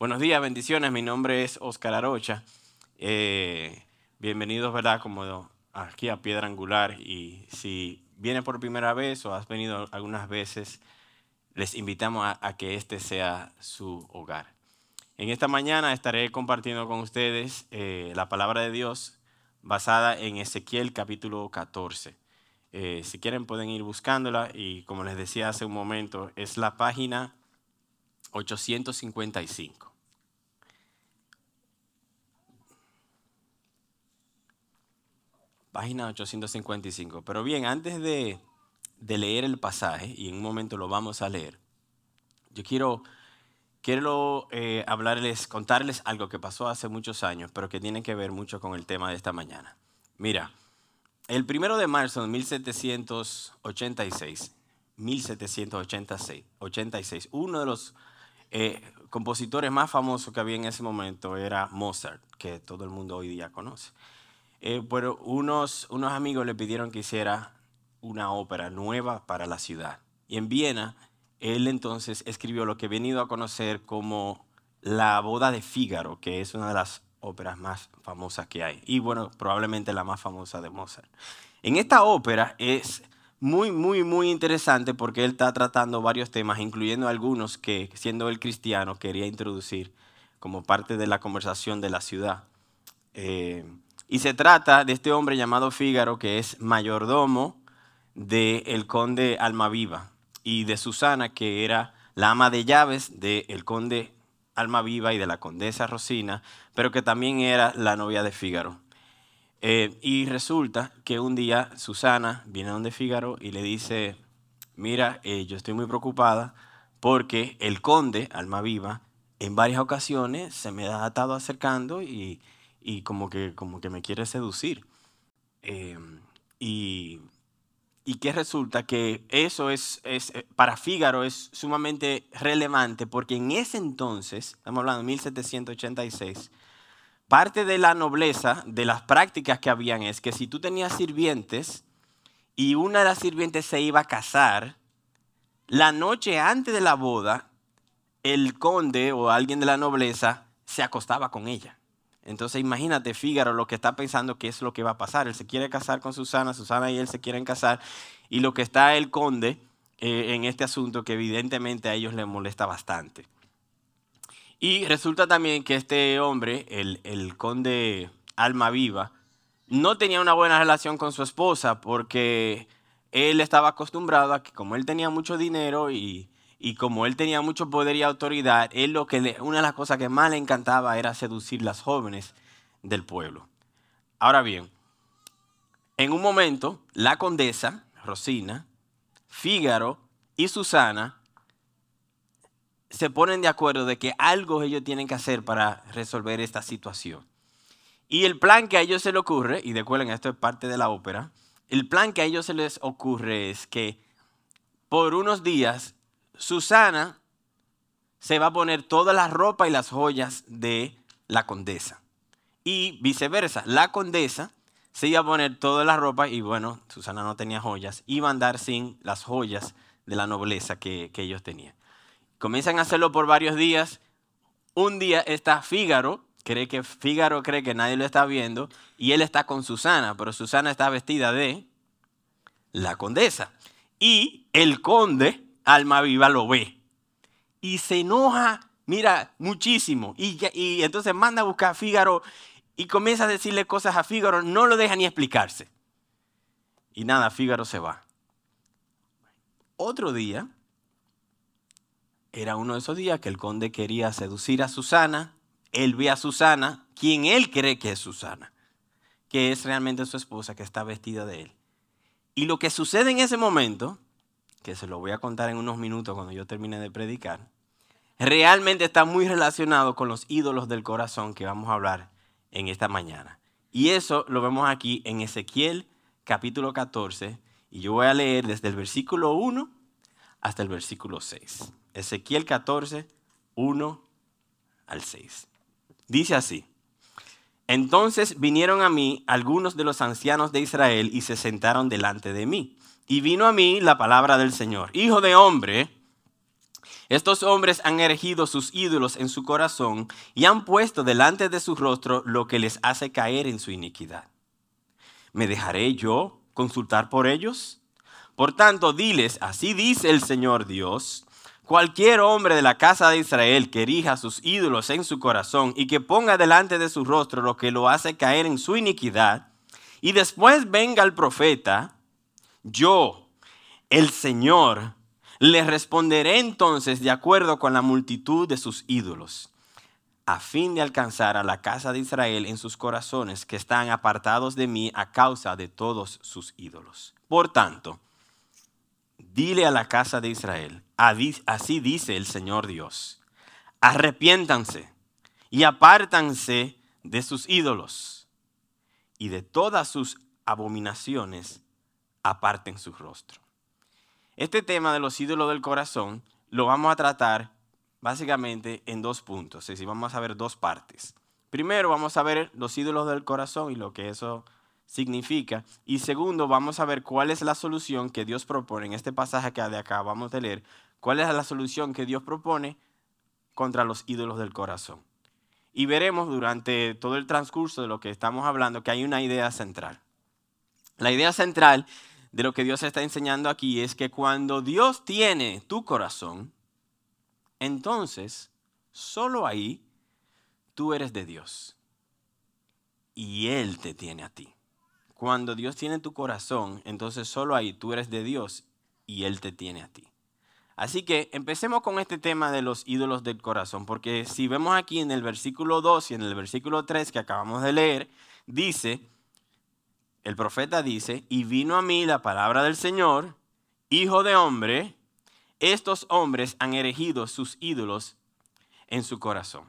Buenos días, bendiciones. Mi nombre es Oscar Arocha. Eh, bienvenidos, ¿verdad? Como aquí a Piedra Angular. Y si viene por primera vez o has venido algunas veces, les invitamos a, que este sea su hogar. En esta mañana estaré compartiendo con ustedes eh, la palabra de Dios basada en Ezequiel capítulo 14. Eh, si quieren pueden ir buscándola y como les decía hace un momento, es la página 855. Página 855. Pero bien, antes de, leer el pasaje, y en un momento lo vamos a leer, yo quiero, quiero eh, hablarles, contarles algo que pasó hace muchos años, pero que tiene que ver mucho con el tema de esta mañana. Mira, el primero de marzo de 1786, 1786, 86, uno de los eh, compositores más famosos que había en ese momento era Mozart, que todo el mundo hoy día conoce. Eh, pero unos, unos amigos le pidieron que hiciera una ópera nueva para la ciudad. Y en Viena, él entonces escribió lo que he venido a conocer como La boda de Fígaro, que es una de las óperas más famosas que hay. Y bueno, probablemente la más famosa de Mozart. En esta ópera es muy, muy, muy interesante porque él está tratando varios temas, incluyendo algunos que, siendo él cristiano, quería introducir como parte de la conversación de la ciudad. Eh, y se trata de este hombre llamado Fígaro, que es mayordomo del conde Almaviva y de Susana, que era la ama de llaves del conde Almaviva y de la condesa Rosina, pero que también era la novia de Fígaro. Eh, y resulta que un día Susana viene donde Fígaro y le dice, mira, eh, yo estoy muy preocupada porque el conde Almaviva en varias ocasiones se me ha estado acercando y y como que, como que me quiere seducir. Em, y, y que resulta que eso es, es, eh, para Fígaro es sumamente relevante porque en ese entonces, estamos hablando de 1786, parte de la nobleza, de las prácticas que habían es que si tú tenías sirvientes y una de las sirvientes se iba a casar, la noche antes de la boda, el conde o alguien de la nobleza se acostaba con ella. Entonces imagínate Fígaro lo que está pensando que es lo que va a pasar. Él se quiere casar con Susana, Susana y él se quieren casar. Y lo que está el conde eh, en este asunto que evidentemente a ellos les molesta bastante. Y resulta también que este hombre, el, el conde Alma Viva, no tenía una buena relación con su esposa porque él estaba acostumbrado a que como él tenía mucho dinero y y como él tenía mucho poder y autoridad, él lo que una de las cosas que más le encantaba era seducir las jóvenes del pueblo. Ahora bien, en un momento, la condesa, Rosina, Fígaro y Susana se ponen de acuerdo de que algo ellos tienen que hacer para resolver esta situación. Y el plan que a ellos se les ocurre, y recuerden, esto es parte de la ópera, el plan que a ellos se les ocurre es que por unos días Susana se va a poner toda la ropa y las joyas de la condesa. Y viceversa, la condesa se iba a poner toda la ropa y bueno, Susana no tenía joyas, iba a andar sin las joyas de la nobleza que, ellos tenían. Comienzan a hacerlo por varios días. Un día está Fígaro, cree que Fígaro cree que nadie lo está viendo y él está con Susana, pero Susana está vestida de la condesa. Y el conde alma viva lo ve. Y se enoja, mira, muchísimo. Y, entonces manda a buscar a Fígaro y comienza a decirle cosas a Fígaro, no lo deja ni explicarse. Y nada, Fígaro se va. Otro día, era uno de esos días que el conde quería seducir a Susana. Él ve a Susana, quien él cree que es Susana, que es realmente su esposa, que está vestida de él. Y lo que sucede en ese momento que se lo voy a contar en unos minutos cuando yo termine de predicar, realmente está muy relacionado con los ídolos del corazón que vamos a hablar en esta mañana. Y eso lo vemos aquí en Ezequiel capítulo 14, y yo voy a leer desde el versículo 1 hasta el versículo 6. Ezequiel 14, 1 al 6. Dice así. Entonces vinieron a mí algunos de los ancianos de Israel y se sentaron delante de mí y vino a mí la palabra del Señor. Hijo de hombre, Estos hombres han erigido sus ídolos en su corazón y han puesto delante de su rostro lo que les hace caer en su iniquidad. ¿Me dejaré yo consultar por ellos? Por tanto, diles, así dice el Señor Dios, cualquier hombre de la casa de Israel que erija sus ídolos en su corazón y que ponga delante de su rostro lo que lo hace caer en su iniquidad, y después venga el profeta, yo, el Señor, le responderé entonces de acuerdo con la multitud de sus ídolos, a fin de alcanzar a la casa de Israel en sus corazones que están apartados de mí a causa de todos sus ídolos. Por tanto, dile a la casa de Israel, así dice el Señor Dios, arrepiéntanse y apártanse de sus ídolos y de todas sus abominaciones aparten su rostro. Este tema de los ídolos del corazón lo vamos a tratar básicamente en dos puntos, es decir, vamos a ver dos partes. Primero vamos a ver los ídolos del corazón y lo que eso significa. Y segundo, vamos a ver cuál es la solución que Dios propone en este pasaje que de acá vamos a leer. ¿Cuál es la solución que Dios propone contra los ídolos del corazón? Y veremos durante todo el transcurso de lo que estamos hablando que hay una idea central. La idea central de lo que Dios está enseñando aquí es que cuando Dios tiene tu corazón, entonces solo ahí tú eres de Dios y Él te tiene a ti. Cuando Dios tiene tu corazón, entonces solo ahí tú eres de Dios y Él te tiene a ti. Así que empecemos con este tema de los ídolos del corazón, porque si vemos aquí en el versículo 2 y en el versículo 3 que acabamos de leer, dice, el profeta dice, y vino a mí la palabra del Señor, hijo de hombre, estos hombres han erigido sus ídolos en su corazón.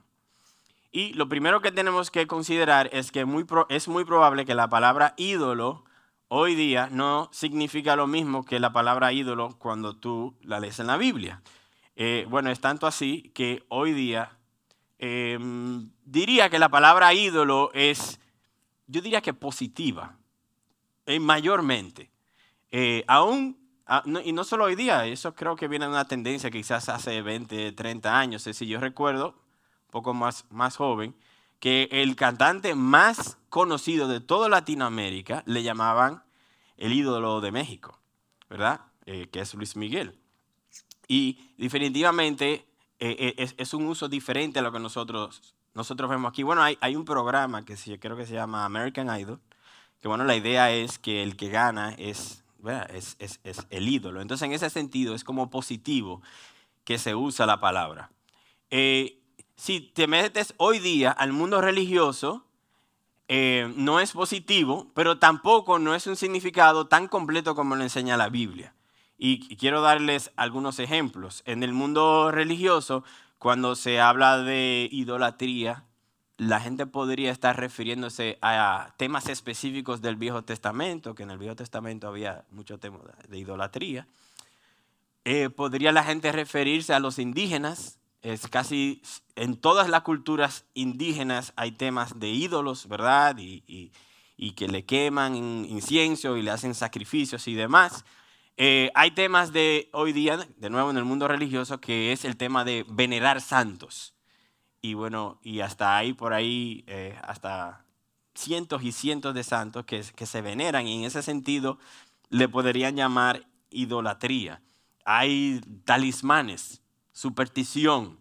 Y lo primero que tenemos que considerar es que muy es muy probable que la palabra ídolo hoy día no significa lo mismo que la palabra ídolo cuando tú la lees en la Biblia. Eh, bueno, es tanto así que hoy día em, diría que la palabra ídolo es, yo diría que positiva. Eh, mayormente. Eh, aún, ah, y no solo hoy día, eso creo que viene de una tendencia quizás hace 20, 30 años. Es yo recuerdo, un poco más, más joven, que el cantante más conocido de toda Latinoamérica le llamaban el ídolo de México, ¿verdad? Eh, que es Luis Miguel. Y definitivamente es, un uso diferente a lo que nosotros, nosotros vemos aquí. Bueno, hay, hay un programa que creo que se llama American Idol, que bueno, la idea es que el que gana es, es, es, el ídolo. Entonces, en ese sentido, es como positivo que se usa la palabra. Eh, si te metes hoy día al mundo religioso, eh, no es positivo, pero tampoco no es un significado tan completo como lo enseña la Biblia. y quiero darles algunos ejemplos. En el mundo religioso, cuando se habla de idolatría, la gente podría estar refiriéndose a temas específicos del Viejo Testamento, que en el Viejo Testamento había mucho tema de idolatría. Eh, podría la gente referirse a los indígenas. Es casi en todas las culturas indígenas hay temas de ídolos, ¿verdad? Y, que le queman incienso y le hacen sacrificios y demás. Eh, hay temas de hoy día, de nuevo en el mundo religioso, que es el tema de venerar santos y bueno, y hasta ahí, por ahí, eh, hasta cientos y cientos de santos que, que se veneran y en ese sentido le podrían llamar idolatría. Hay talismanes, superstición,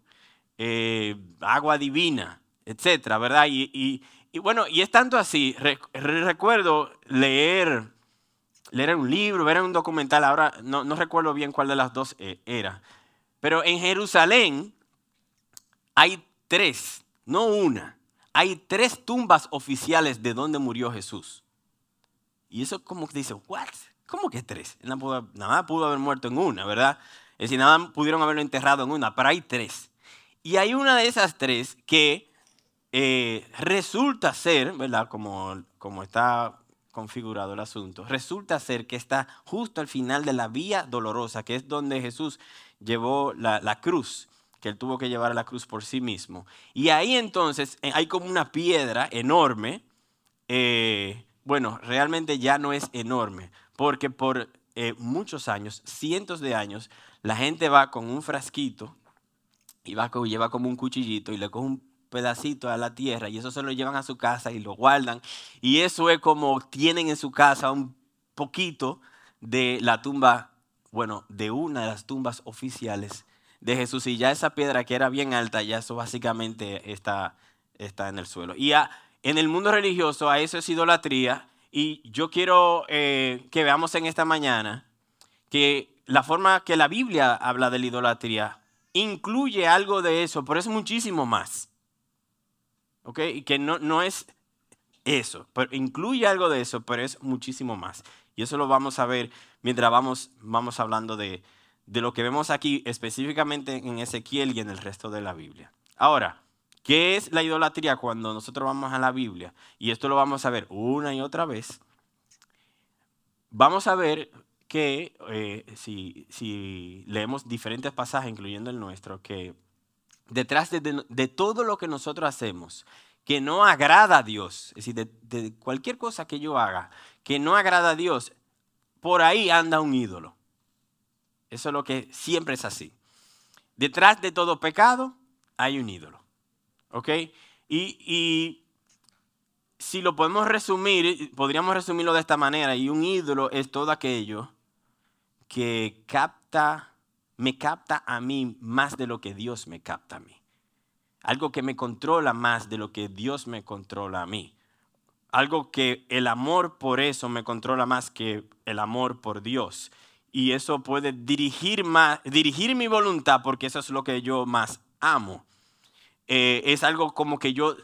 eh, agua divina, etcétera, ¿verdad? Y, y, bueno, y es tanto así. recuerdo leer, leer un libro, ver un documental, ahora no, no recuerdo bien cuál de las dos eh, era, pero en Jerusalén hay tres, no una. Hay tres tumbas oficiales de donde murió Jesús. Y eso como que dice, ¿what? ¿Cómo que tres? Nada, más pudo haber muerto en una, ¿verdad? Es decir, nada pudieron haberlo enterrado en una, pero hay tres. Y hay una de esas tres que eh, resulta ser, ¿verdad? Como, como está configurado el asunto, resulta ser que está justo al final de la vía dolorosa, que es donde Jesús llevó la cruz que él tuvo que llevar a la cruz por sí mismo. Y ahí entonces eh, hay como una piedra enorme. Eh, bueno, realmente ya no es enorme, porque por eh, muchos años, cientos de años, la gente va con un frasquito y va, lleva como un cuchillito y le coge un pedacito a la tierra y eso se lo llevan a su casa y lo guardan. Y eso es como tienen en su casa un poquito de la tumba, bueno, de una de las tumbas oficiales de Jesús. Y ya esa piedra que era bien alta, ya eso básicamente está, está en el suelo. Y en el mundo religioso a eso es idolatría. Y yo quiero eh, que veamos en esta mañana que la forma que la Biblia habla de la idolatría incluye algo de eso, pero es muchísimo más. ¿Ok? Y que no, no es eso, pero incluye algo de eso, pero es muchísimo más. Y eso lo vamos a ver mientras vamos, vamos hablando de, de lo que vemos aquí específicamente en Ezequiel y en el resto de la Biblia. Ahora, ¿qué es la idolatría cuando nosotros vamos a la Biblia? Y esto lo vamos a ver una y otra vez. Vamos a ver que eh, si, si, leemos diferentes pasajes, incluyendo el nuestro, que detrás de, todo lo que nosotros hacemos, que no agrada a Dios, es decir, de, de cualquier cosa que yo haga, que no agrada a Dios, por ahí anda un ídolo. Eso es lo que siempre es así. Detrás de todo pecado hay un ídolo. ¿Ok? Y, y si lo podemos resumir, podríamos resumirlo de esta manera, y un ídolo es todo aquello que capta, me capta a mí más de lo que Dios me capta a mí. Algo que me controla más de lo que Dios me controla a mí. Algo que el amor por eso me controla más que el amor por Dios. Y eso puede dirigir, más, dirigir mi voluntad porque eso es lo que yo más amo. Eh, es algo como que yo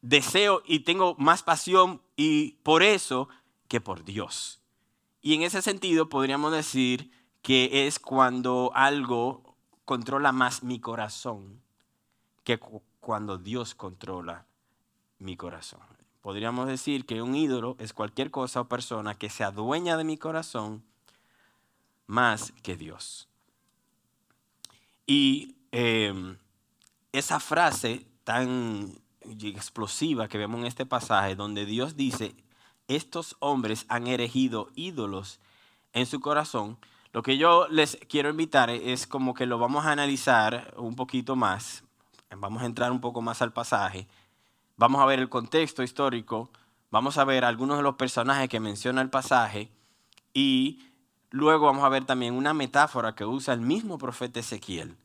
deseo y tengo más pasión y por eso que por Dios. Y en ese sentido podríamos decir que es cuando algo controla más mi corazón que cuando Dios controla mi corazón. Podríamos decir que un ídolo es cualquier cosa o persona que se adueña de mi corazón más que Dios. Y em, esa frase tan explosiva que vemos en este pasaje, donde Dios dice, estos hombres han erigido ídolos en su corazón. Lo que yo les quiero invitar es como que lo vamos a analizar un poquito más. Vamos a entrar un poco más al pasaje. Vamos a ver el contexto histórico. Vamos a ver algunos de los personajes que menciona el pasaje. Y luego vamos a ver también una metáfora que usa el mismo profeta Ezequiel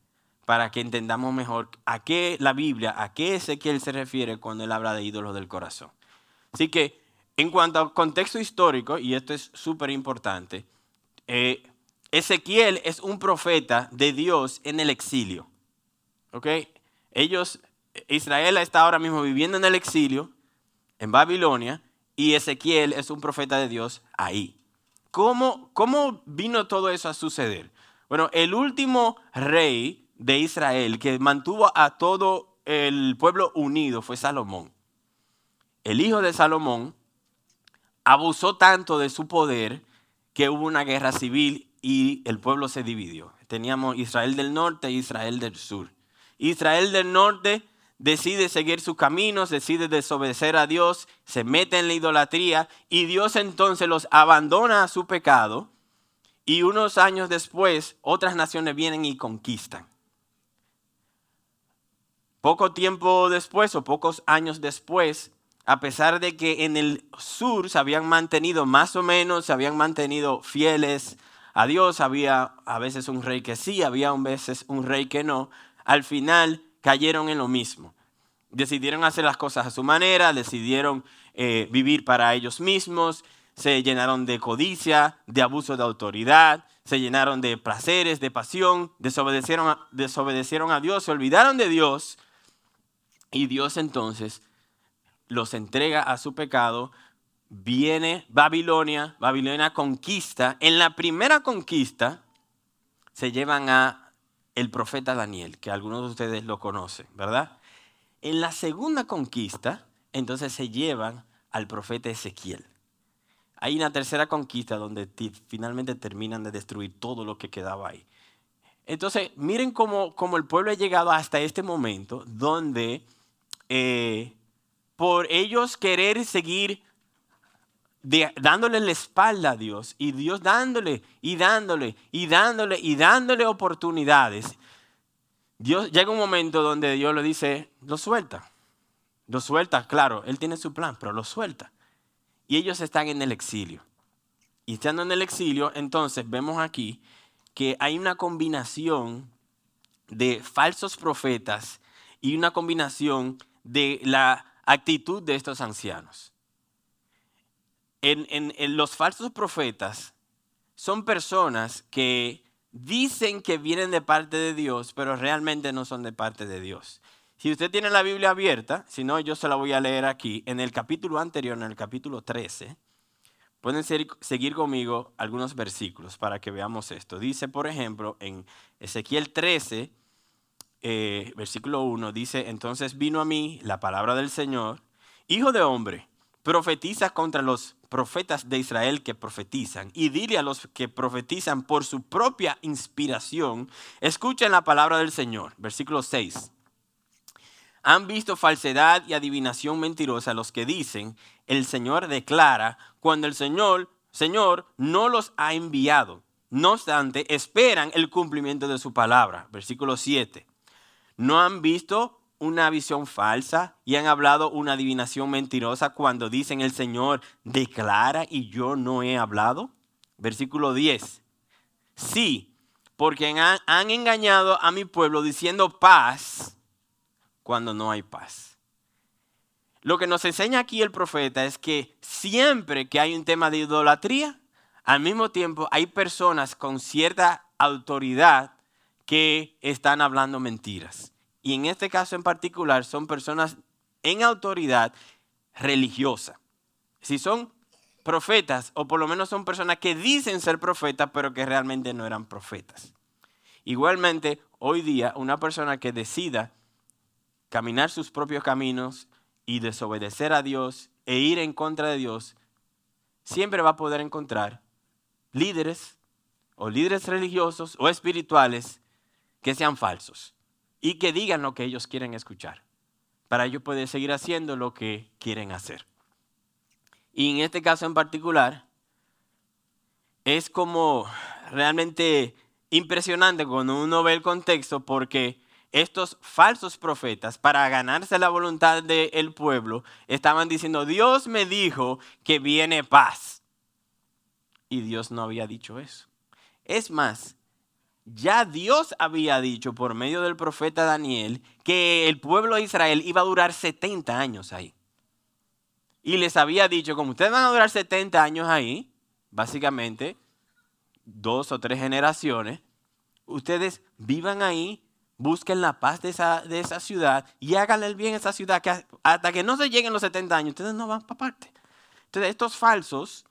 para que entendamos mejor a qué la Biblia, a qué Ezequiel se refiere cuando él habla de ídolos del corazón. Así que en cuanto al contexto histórico, y esto es súper importante, eh, Ezequiel es un profeta de Dios en el exilio. ¿Ok? Ellos, Israel está ahora mismo viviendo en el exilio, en Babilonia, y Ezequiel es un profeta de Dios ahí. ¿Cómo, cómo vino todo eso a suceder? Bueno, el último rey de Israel que mantuvo a todo el pueblo unido fue Salomón. El hijo de Salomón abusó tanto de su poder que hubo una guerra civil y el pueblo se dividió. Teníamos Israel del norte e Israel del sur. Israel del norte decide seguir sus caminos, decide desobedecer a Dios, se mete en la idolatría y Dios entonces los abandona a su pecado y unos años después otras naciones vienen y conquistan. Poco tiempo después o pocos años después, a pesar de que en el sur se habían mantenido más o menos, se habían mantenido fieles a Dios, había a veces un rey que sí, había a veces un rey que no, al final cayeron en lo mismo. Decidieron hacer las cosas a su manera, decidieron eh, vivir para ellos mismos, se llenaron de codicia, de abuso de autoridad, se llenaron de placeres, de pasión, desobedecieron desobedecieron a Dios, se olvidaron de Dios y Dios entonces los entrega a su pecado, viene Babilonia, Babilonia conquista. En la primera conquista se llevan a el profeta Daniel, que algunos de ustedes lo conocen, ¿verdad? En la segunda conquista, entonces se llevan al profeta Ezequiel. Hay una tercera conquista donde finalmente terminan de destruir todo lo que quedaba ahí. Entonces, miren cómo, cómo el pueblo ha llegado hasta este momento donde eh, por ellos querer seguir dándole la espalda a Dios y Dios dándole y dándole y dándole y dándole oportunidades, Dios llega un momento donde Dios le dice, lo suelta. Lo suelta, claro, Él tiene su plan, pero lo suelta. Y ellos están en el exilio. Y estando en el exilio, entonces vemos aquí que hay una combinación de falsos profetas y una combinación de la actitud de estos ancianos. En, los falsos profetas son personas que dicen que vienen de parte de Dios, pero realmente no son de parte de Dios. Si usted tiene la Biblia abierta, si no, yo se la voy a leer aquí, en el capítulo anterior, en el capítulo 13, pueden seguir conmigo algunos versículos para que veamos esto. Dice, por ejemplo, en Ezequiel 13, eh, versículo 1, dice, entonces vino a mí la palabra del Señor, hijo de hombre, profetiza contra los profetas de Israel que profetizan y dile a los que profetizan por su propia inspiración, escuchen la palabra del Señor. Versículo 6. Han visto falsedad y adivinación mentirosa los que dicen, el Señor declara, cuando el Señor, Señor no los ha enviado. No obstante, esperan el cumplimiento de su palabra. Versículo 7. No han visto una visión falsa y han hablado una adivinación mentirosa cuando dicen el Señor declara y yo no he hablado? Versículo 10. Sí, porque han, han engañado a mi pueblo diciendo paz cuando no hay paz. Lo que nos enseña aquí el profeta es que siempre que hay un tema de idolatría, al mismo tiempo hay personas con cierta autoridad que están hablando mentiras y en este caso en particular son personas en autoridad religiosa. Si son profetas, o por lo menos son personas que dicen ser profetas, pero que realmente no eran profetas. Igualmente, hoy día, una persona que decida caminar sus propios caminos y desobedecer a Dios e ir en contra de Dios, siempre va a poder encontrar líderes o líderes religiosos o espirituales que sean falsos y que digan lo que ellos quieren escuchar, para ellos poder seguir haciendo lo que quieren hacer. Y en este caso en particular, es como realmente impresionante cuando uno ve el contexto porque estos falsos profetas, para ganarse la voluntad del pueblo, estaban diciendo, Dios me dijo que viene paz. Y Dios no había dicho eso. Es más, ya Dios había dicho por medio del profeta Daniel que el pueblo de Israel iba a durar 70 años ahí. Y les había dicho, como ustedes van a durar 70 años ahí, básicamente dos o tres generaciones, ustedes vivan ahí, busquen la paz de esa, de esa ciudad y háganle el bien a esa ciudad, que hasta que no se lleguen los 70 años, ustedes no van para parte. Entonces, estos falsos,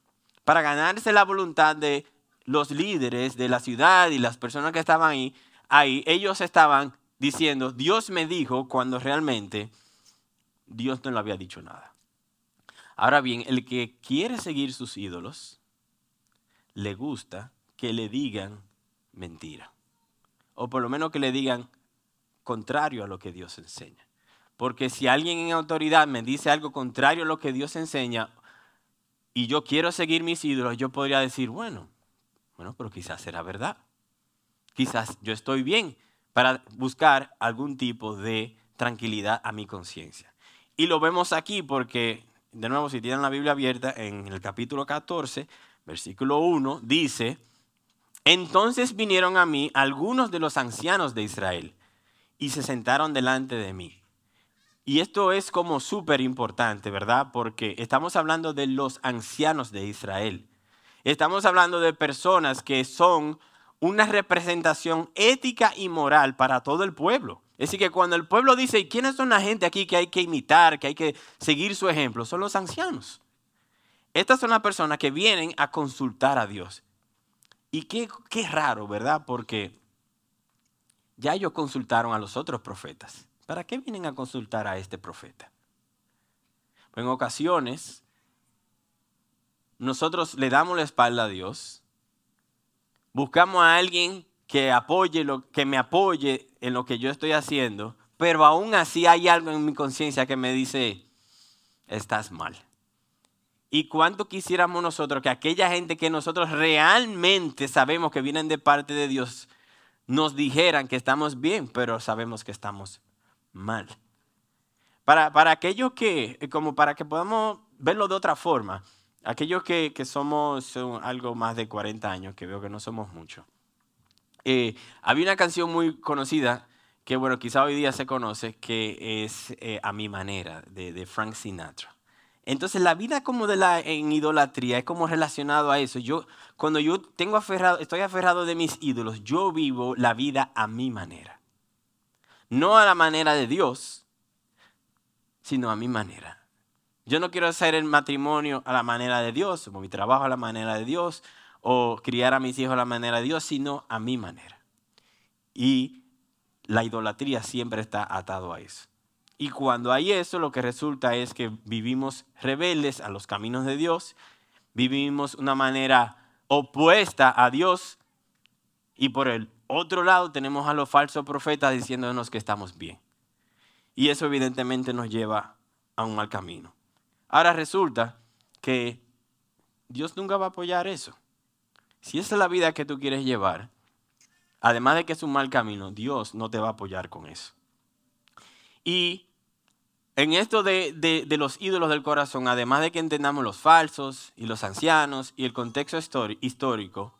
para ganarse la voluntad de los líderes de la ciudad y las personas que estaban ahí, ahí, ellos estaban diciendo, Dios me dijo cuando realmente Dios no le había dicho nada. Ahora bien, el que quiere seguir sus ídolos, le gusta que le digan mentira. O por lo menos que le digan contrario a lo que Dios enseña. Porque si alguien en autoridad me dice algo contrario a lo que Dios enseña y yo quiero seguir mis ídolos, yo podría decir, bueno, bueno, pero quizás será verdad. Quizás yo estoy bien para buscar algún tipo de tranquilidad a mi conciencia. Y lo vemos aquí porque, de nuevo, si tienen la Biblia abierta, en el capítulo 14, versículo 1, dice, entonces vinieron a mí algunos de los ancianos de Israel y se sentaron delante de mí. Y esto es como súper importante, ¿verdad? Porque estamos hablando de los ancianos de Israel. Estamos hablando de personas que son una representación ética y moral para todo el pueblo. Es decir, que cuando el pueblo dice, ¿quiénes son la gente aquí que hay que imitar, que hay que seguir su ejemplo? Son los ancianos. Estas son las personas que vienen a consultar a Dios. Y qué, qué raro, ¿verdad? Porque ya ellos consultaron a los otros profetas. ¿Para qué vienen a consultar a este profeta? en ocasiones nosotros le damos la espalda a Dios, buscamos a alguien que apoye que me apoye en lo que yo estoy haciendo, pero aún así hay algo en mi conciencia que me dice, estás mal. ¿Y cuánto quisiéramos nosotros que aquella gente que nosotros realmente sabemos que vienen de parte de Dios nos dijeran que estamos bien, pero sabemos que estamos mal. Para, para aquellos que, como para que podamos verlo de otra forma, aquellos que, somos algo más de 40 años, que veo que no somos muchos, eh, había una canción muy conocida que, bueno, quizá hoy día se conoce, que es eh, A mi manera, de, Frank Sinatra. Entonces, la vida como de la en idolatría es como relacionado a eso. Yo, cuando yo tengo aferrado, estoy aferrado de mis ídolos, yo vivo la vida a mi manera. No a la manera de Dios, sino a mi manera. Yo no quiero hacer el matrimonio a la manera de Dios, o mi trabajo a la manera de Dios, o criar a mis hijos a la manera de Dios, sino a mi manera. Y la idolatría siempre está atado a eso. Y cuando hay eso, lo que resulta es que vivimos rebeldes a los caminos de Dios, vivimos una manera opuesta a Dios y por el otro lado tenemos a los falsos profetas diciéndonos que estamos bien. Y eso evidentemente nos lleva a un mal camino. Ahora resulta que Dios nunca va a apoyar eso. Si esa es la vida que tú quieres llevar, además de que es un mal camino, Dios no te va a apoyar con eso. Y en esto de, los ídolos del corazón, además de que entendamos los falsos y los ancianos y el contexto histórico,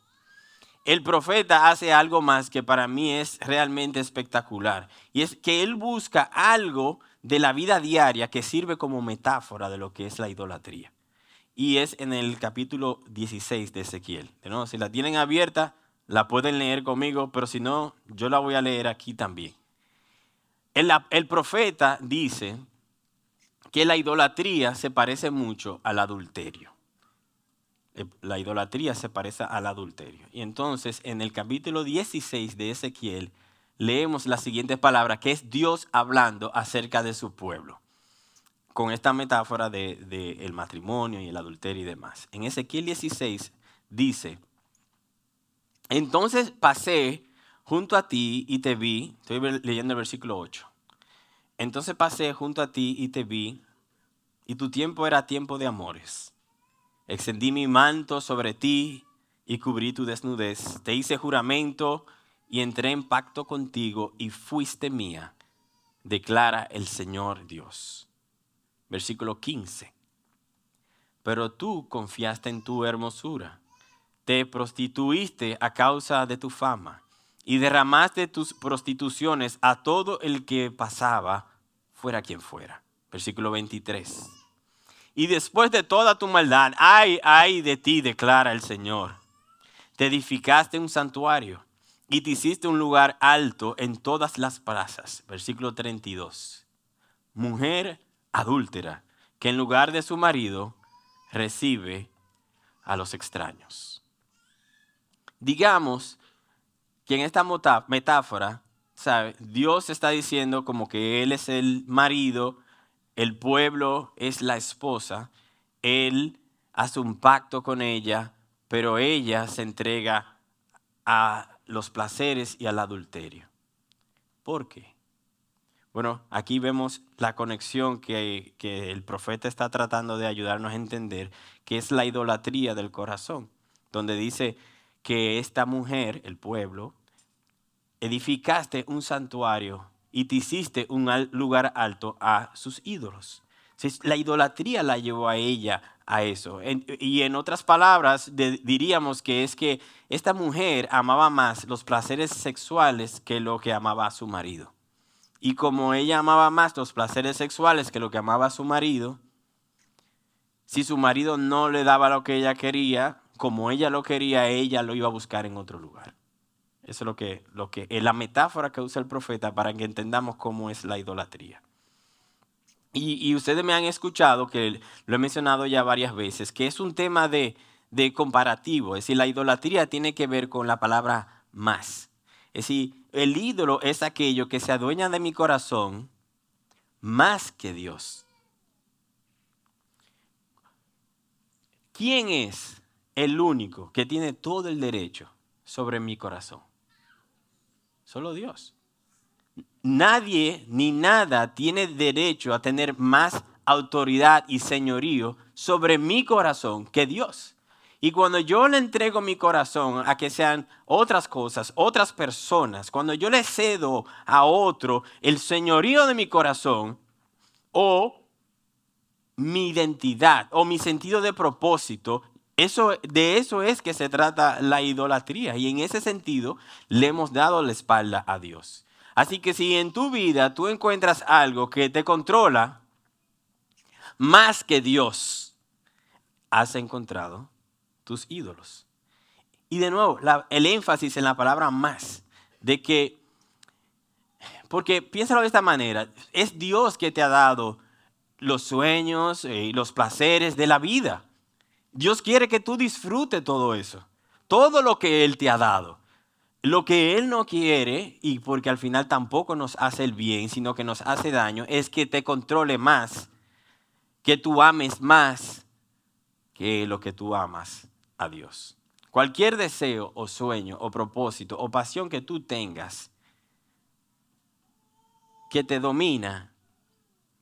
el profeta hace algo más que para mí es realmente espectacular. Y es que él busca algo de la vida diaria que sirve como metáfora de lo que es la idolatría. Y es en el capítulo 16 de Ezequiel. ¿no? Si la tienen abierta, la pueden leer conmigo, pero si no, yo la voy a leer aquí también. El, el profeta dice que la idolatría se parece mucho al adulterio. Eh, la idolatría se parece al adulterio. Y entonces en el capítulo 16 de Ezequiel, leemos la siguiente palabra, que es Dios hablando acerca de su pueblo, con esta metáfora del de, matrimonio y el adulterio y demás. En Ezequiel 16 dice, entonces pasé junto a ti y te vi, estoy leyendo el versículo 8, entonces pasé junto a ti y te vi, y tu tiempo era tiempo de amores. Extendí mi manto sobre ti y cubrí tu desnudez. Te hice juramento y entré en pacto contigo y fuiste mía, declara el Señor Dios. Versículo 15. Pero tú confiaste en tu hermosura, te prostituiste a causa de tu fama y derramaste tus prostituciones a todo el que pasaba, fuera quien fuera. Versículo 23. Y después de toda tu maldad, ay, ay de ti, declara el Señor. Te edificaste un santuario y te hiciste un lugar alto en todas las plazas. Versículo 32. Mujer adúltera, que en lugar de su marido recibe a los extraños. Digamos que en esta metáfora, ¿sabe? Dios está diciendo como que Él es el marido, el pueblo es la esposa, Él hace un pacto con ella, pero ella se entrega a los placeres y al adulterio. ¿Por qué? Bueno, aquí vemos la conexión que, el profeta está tratando de ayudarnos a entender, que es la idolatría del corazón, donde dice que esta mujer, el pueblo, edificaste un santuario y te hiciste un lugar alto a sus ídolos. La idolatría la llevó a ella a eso. y en otras palabras, diríamos que es que esta mujer amaba más los placeres sexuales que lo que amaba a su marido. Y como ella amaba más los placeres sexuales que lo que amaba a su marido, si su marido no le daba lo que ella quería, como ella lo quería, ella lo iba a buscar en otro lugar. Eso es lo que, lo que, es la metáfora que usa el profeta para que entendamos cómo es la idolatría. Y, ustedes me han escuchado, que lo he mencionado ya varias veces, que es un tema de, de comparativo. Es decir, la idolatría tiene que ver con la palabra más. Es decir, el ídolo es aquello que se adueña de mi corazón más que Dios. ¿Quién es el único que tiene todo el derecho sobre mi corazón? Solo Dios nadie ni nada tiene derecho a tener más autoridad y señorío sobre mi corazón que Dios. Y cuando yo le entrego mi corazón a que sean otras cosas, otras personas, cuando yo le cedo a otro el señorío de mi corazón o mi identidad o mi sentido de propósito, eso, de eso es que se trata la idolatría. Y en ese sentido le hemos dado la espalda a Dios. Así que si en tu vida tú encuentras algo que te controla más que Dios, has encontrado tus ídolos. Y de nuevo, el énfasis en la palabra más, de que, porque piénsalo de esta manera, es Dios que te ha dado los sueños y los placeres de la vida. Dios quiere que tú disfrutes todo eso, todo lo que Él te ha dado. Lo que Él no quiere, y porque al final tampoco nos hace el bien, sino que nos hace daño, es que te controle más, que tú ames más que lo que tú amas a Dios. Cualquier deseo o sueño o propósito o pasión que tú tengas que te domina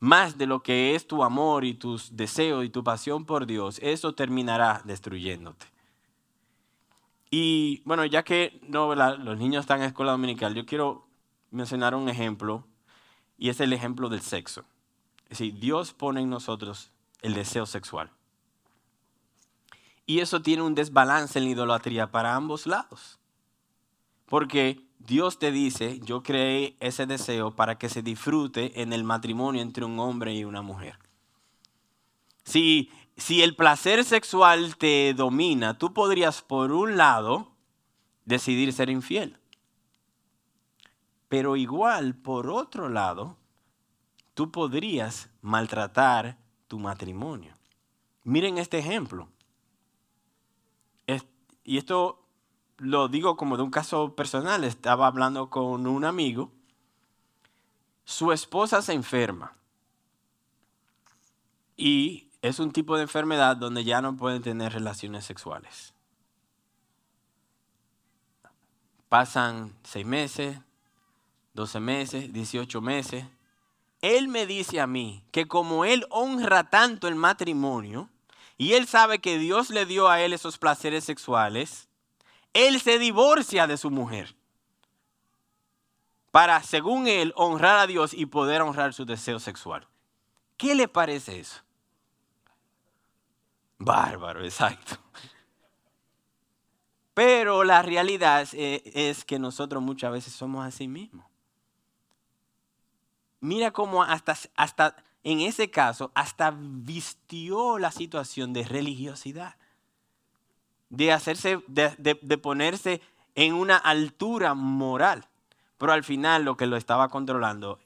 más de lo que es tu amor y tus deseos y tu pasión por Dios, eso terminará destruyéndote. Y bueno, ya que no, los niños están en escuela dominical, yo quiero mencionar un ejemplo y es el ejemplo del sexo. Es decir, Dios pone en nosotros el deseo sexual. Y eso tiene un desbalance en la idolatría para ambos lados. Porque Dios te dice, yo creé ese deseo para que se disfrute en el matrimonio entre un hombre y una mujer. Si, si el placer sexual te domina, tú podrías, por un lado, decidir ser infiel. Pero igual, por otro lado, tú podrías maltratar tu matrimonio. Miren este ejemplo y esto lo digo como de un caso personal, estaba hablando con un amigo, su esposa se enferma y es un tipo de enfermedad donde ya no pueden tener relaciones sexuales. Pasan seis meses, doce meses, dieciocho meses. Él me dice a mí que como él honra tanto el matrimonio, y él sabe que Dios le dio a él esos placeres sexuales, él se divorcia de su mujer para, según él, honrar a Dios y poder honrar su deseo sexual. ¿Qué le parece eso? Bárbaro, exacto. Pero la realidad es, que nosotros muchas veces somos así mismos. Mira cómo hasta, hasta en ese caso hasta vistió la situación de religiosidad, de hacerse, de, ponerse en una altura moral. Pero al final lo que lo estaba controlando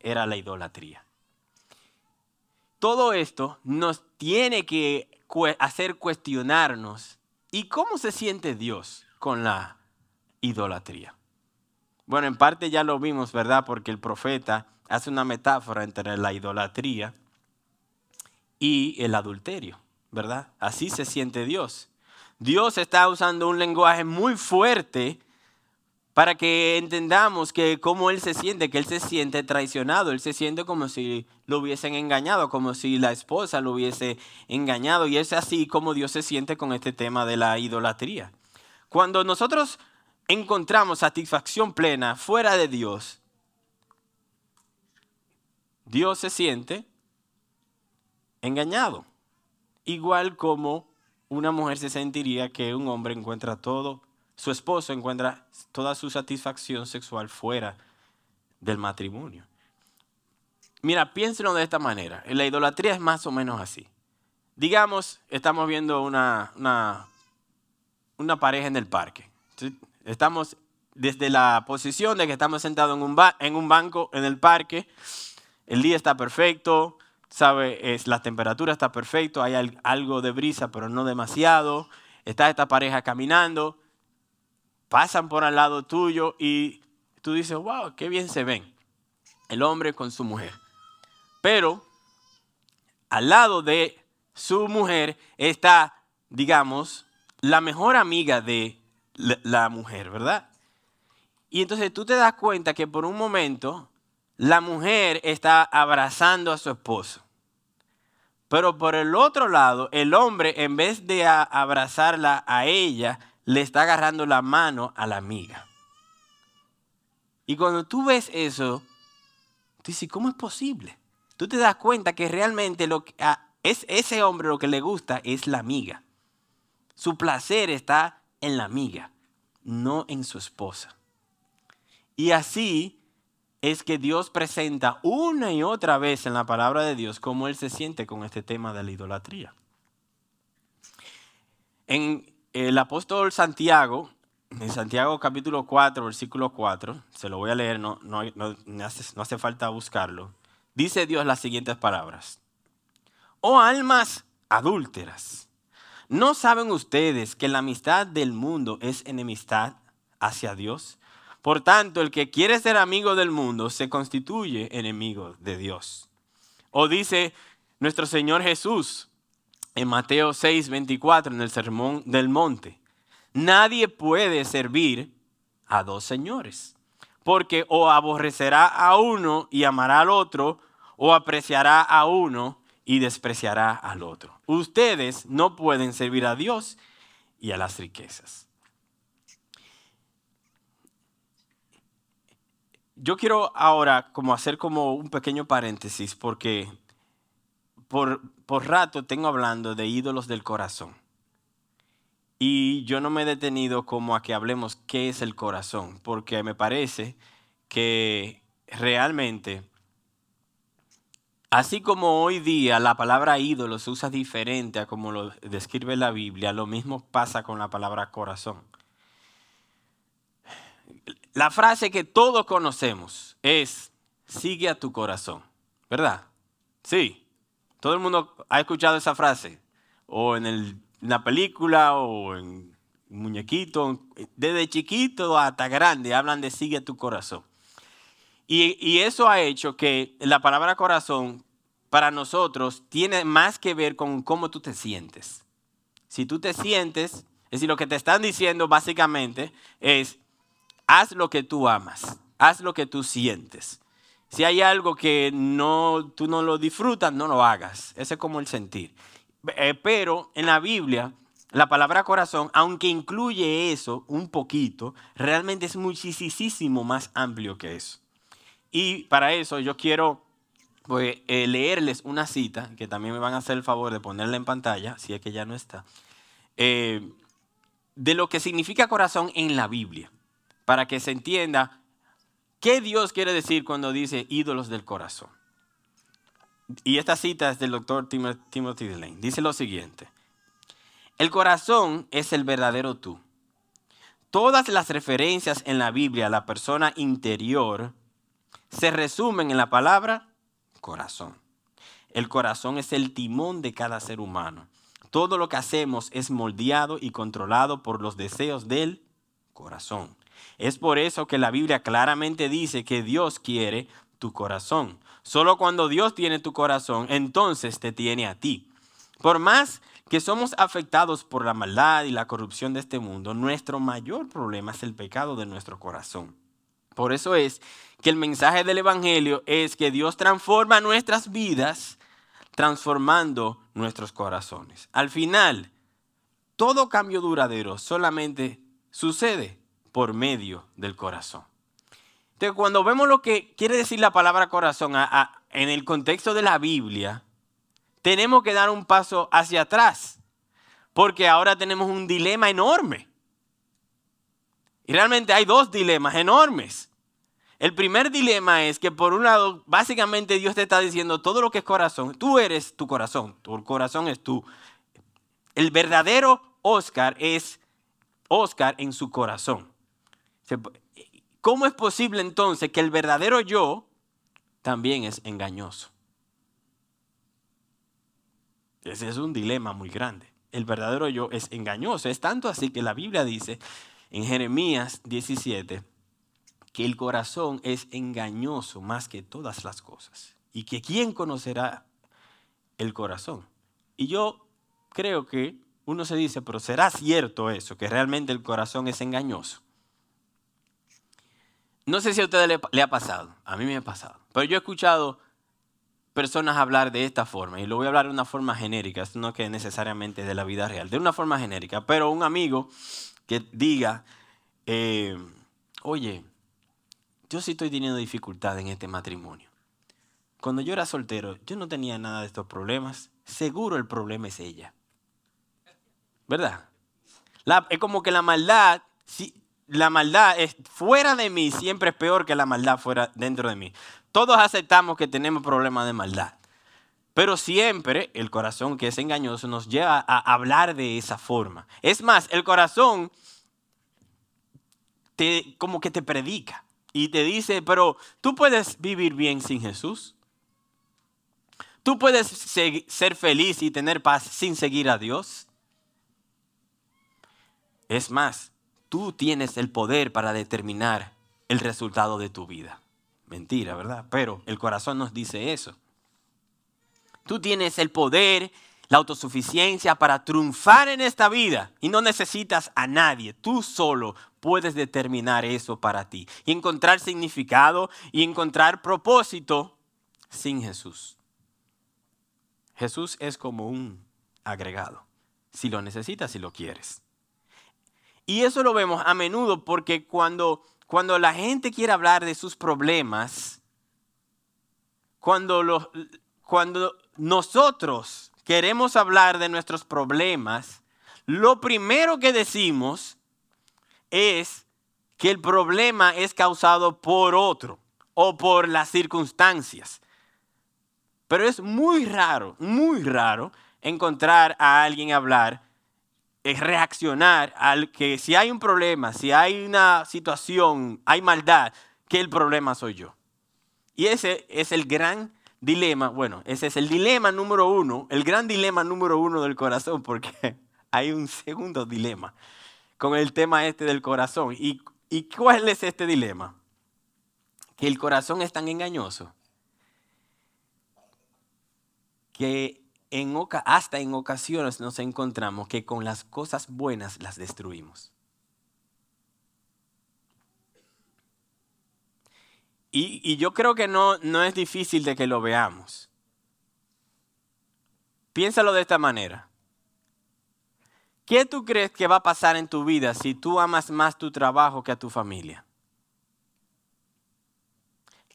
era la idolatría. Todo esto nos tiene que hacer cuestionarnos. ¿Y cómo se siente Dios con la idolatría? Bueno, en parte ya lo vimos, ¿verdad? Porque el profeta hace una metáfora entre la idolatría y el adulterio, ¿verdad? Así se siente Dios. Dios está usando un lenguaje muy fuerte para que entendamos que cómo Él se siente, que Él se siente traicionado, Él se siente como si lo hubiesen engañado, como si la esposa lo hubiese engañado. Y es así como Dios se siente con este tema de la idolatría. Cuando nosotros encontramos satisfacción plena fuera de Dios, Dios se siente engañado, igual como una mujer se sentiría que un hombre encuentra todo, su esposo encuentra toda su satisfacción sexual fuera del matrimonio. Mira, piénsenlo de esta manera. La idolatría es más o menos así. Digamos, estamos viendo una, una, pareja en el parque. Estamos desde la posición de que estamos sentados en un, en un banco en el parque el día está perfecto, sabe, es, la temperatura está perfecto, hay algo de brisa, pero no demasiado. Está esta pareja caminando, pasan por al lado tuyo y tú dices, wow, qué bien se ven. El hombre con su mujer. Pero al lado de su mujer está, digamos, la mejor amiga de la mujer, ¿verdad? Y entonces tú te das cuenta que por un momento la mujer está abrazando a su esposo. Pero por el otro lado, el hombre, en vez de abrazarla a ella, le está agarrando la mano a la amiga. Y cuando tú ves eso, tú dices, ¿cómo es posible? Tú te das cuenta que realmente lo que, es ese hombre lo que le gusta es la amiga. Su placer está en la amiga, no en su esposa. Y así es que Dios presenta una y otra vez en la palabra de Dios cómo Él se siente con este tema de la idolatría. En el apóstol Santiago, en Santiago capítulo 4, versículo 4, se lo voy a leer, no, no, hace, no hace falta buscarlo, dice Dios las siguientes palabras. Oh almas adúlteras, ¿no saben ustedes que la amistad del mundo es enemistad hacia Dios? Por tanto, el que quiere ser amigo del mundo se constituye enemigo de Dios. O dice nuestro Señor Jesús en Mateo 6, 24, en el Sermón del Monte, nadie puede servir a dos señores, porque o aborrecerá a uno y amará al otro, o apreciará a uno y despreciará al otro. Ustedes no pueden servir a Dios y a las riquezas. Yo quiero ahora como hacer como un pequeño paréntesis porque por, por rato tengo hablando de ídolos del corazón. Y yo no me he detenido como a que hablemos qué es el corazón, porque me parece que realmente, así como hoy día la palabra ídolo se usa diferente a como lo describe la Biblia, lo mismo pasa con la palabra corazón. La frase que todos conocemos es, sigue a tu corazón, ¿verdad? Sí, todo el mundo ha escuchado esa frase, o en, la película, o en muñequito, desde chiquito hasta grande, hablan de sigue tu corazón. Y, y eso ha hecho que la palabra corazón para nosotros tiene más que ver con cómo tú te sientes. Si tú te sientes, es decir, lo que te están diciendo básicamente es, haz lo que tú amas, haz lo que tú sientes. Si hay algo que no, tú no lo disfrutas, no lo hagas. Ese es como el sentir. Eh, pero en la Biblia, la palabra corazón, aunque incluye eso un poquito, realmente es muchísimo más amplio que eso. Y para eso yo quiero pues, eh, leerles una cita, que también me van a hacer el favor de ponerla en pantalla, si es que ya no está, eh, de lo que significa corazón en la Biblia para que se entienda qué Dios quiere decir cuando dice ídolos del corazón. Y esta cita es del doctor Timothy Delane. Dice lo siguiente. El corazón es el verdadero tú. Todas las referencias en la Biblia a la persona interior se resumen en la palabra corazón. El corazón es el timón de cada ser humano. Todo lo que hacemos es moldeado y controlado por los deseos del corazón. Es por eso que la Biblia claramente dice que Dios quiere tu corazón. Solo cuando Dios tiene tu corazón, entonces te tiene a ti. Por más que somos afectados por la maldad y la corrupción de este mundo, nuestro mayor problema es el pecado de nuestro corazón. Por eso es que el mensaje del Evangelio es que Dios transforma nuestras vidas transformando nuestros corazones. Al final, todo cambio duradero solamente sucede por medio del corazón. Entonces, cuando vemos lo que quiere decir la palabra corazón en el contexto de la Biblia, tenemos que dar un paso hacia atrás, porque ahora tenemos un dilema enorme. Y realmente hay dos dilemas enormes. El primer dilema es que por un lado, básicamente Dios te está diciendo todo lo que es corazón. Tú eres tu corazón, tu corazón es tú. El verdadero Oscar es Oscar en su corazón. ¿Cómo es posible entonces que el verdadero yo también es engañoso? Ese es un dilema muy grande. El verdadero yo es engañoso. Es tanto así que la Biblia dice en Jeremías 17 que el corazón es engañoso más que todas las cosas. Y que quién conocerá el corazón. Y yo creo que uno se dice, pero ¿será cierto eso? Que realmente el corazón es engañoso. No sé si a ustedes le, ha pasado, a mí me ha pasado, pero yo he escuchado personas hablar de esta forma, y lo voy a hablar de una forma genérica, no que necesariamente de la vida real, de una forma genérica, pero un amigo que diga, eh, oye, yo sí estoy teniendo dificultad en este matrimonio. Cuando yo era soltero, yo no tenía nada de estos problemas. Seguro el problema es ella. ¿Verdad? es como que la maldad, si, la maldad es fuera de mí siempre es peor que la maldad fuera dentro de mí. Todos aceptamos que tenemos problemas de maldad. Pero siempre el corazón que es engañoso nos lleva a hablar de esa forma. Es más, el corazón te, como que te predica y te dice, pero tú puedes vivir bien sin Jesús. Tú puedes ser feliz y tener paz sin seguir a Dios. Es más, tú tienes el poder para determinar el resultado de tu vida. Mentira, ¿verdad? Pero el corazón nos dice eso. Tú tienes el poder, la autosuficiencia para triunfar en esta vida y no necesitas a nadie. Tú solo puedes determinar eso para ti y encontrar significado y encontrar propósito sin Jesús. Jesús es como un agregado, si lo necesitas, si lo quieres. Y eso lo vemos a menudo porque cuando, cuando la gente quiere hablar de sus problemas, cuando, cuando nosotros queremos hablar de nuestros problemas, lo primero que decimos es que el problema es causado por otro o por las circunstancias. Pero es muy raro, muy raro encontrar a alguien hablar, es reaccionar al que si hay un problema, si hay una situación, hay maldad, que el problema soy yo. Y ese es el gran dilema, bueno, ese es el dilema número uno, el gran dilema número uno del corazón, porque hay un segundo dilema con el tema este del corazón. ¿Y, ¿Y cuál es este dilema? Que el corazón es tan engañoso que en, hasta en ocasiones nos encontramos que con las cosas buenas las destruimos. Y, y, yo creo que no, no es difícil de que lo veamos. Piénsalo de esta manera. ¿Qué tú crees que va a pasar en tu vida si tú amas más tu trabajo que a tu familia?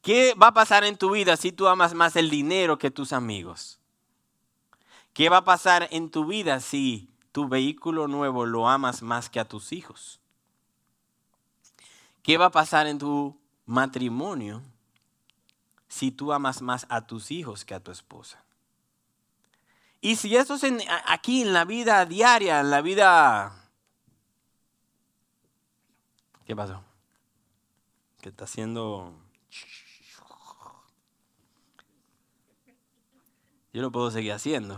¿Qué va a pasar en tu vida si tú amas más el dinero que tus amigos? ¿Qué va a pasar en tu vida si tu vehículo nuevo lo amas más que a tus hijos? ¿Qué va a pasar en tu matrimonio si tú amas más a tus hijos que a tu esposa? Y si eso es aquí en la vida diaria, en la vida... ¿Qué pasó? ¿Qué está haciendo... Yo lo puedo seguir haciendo.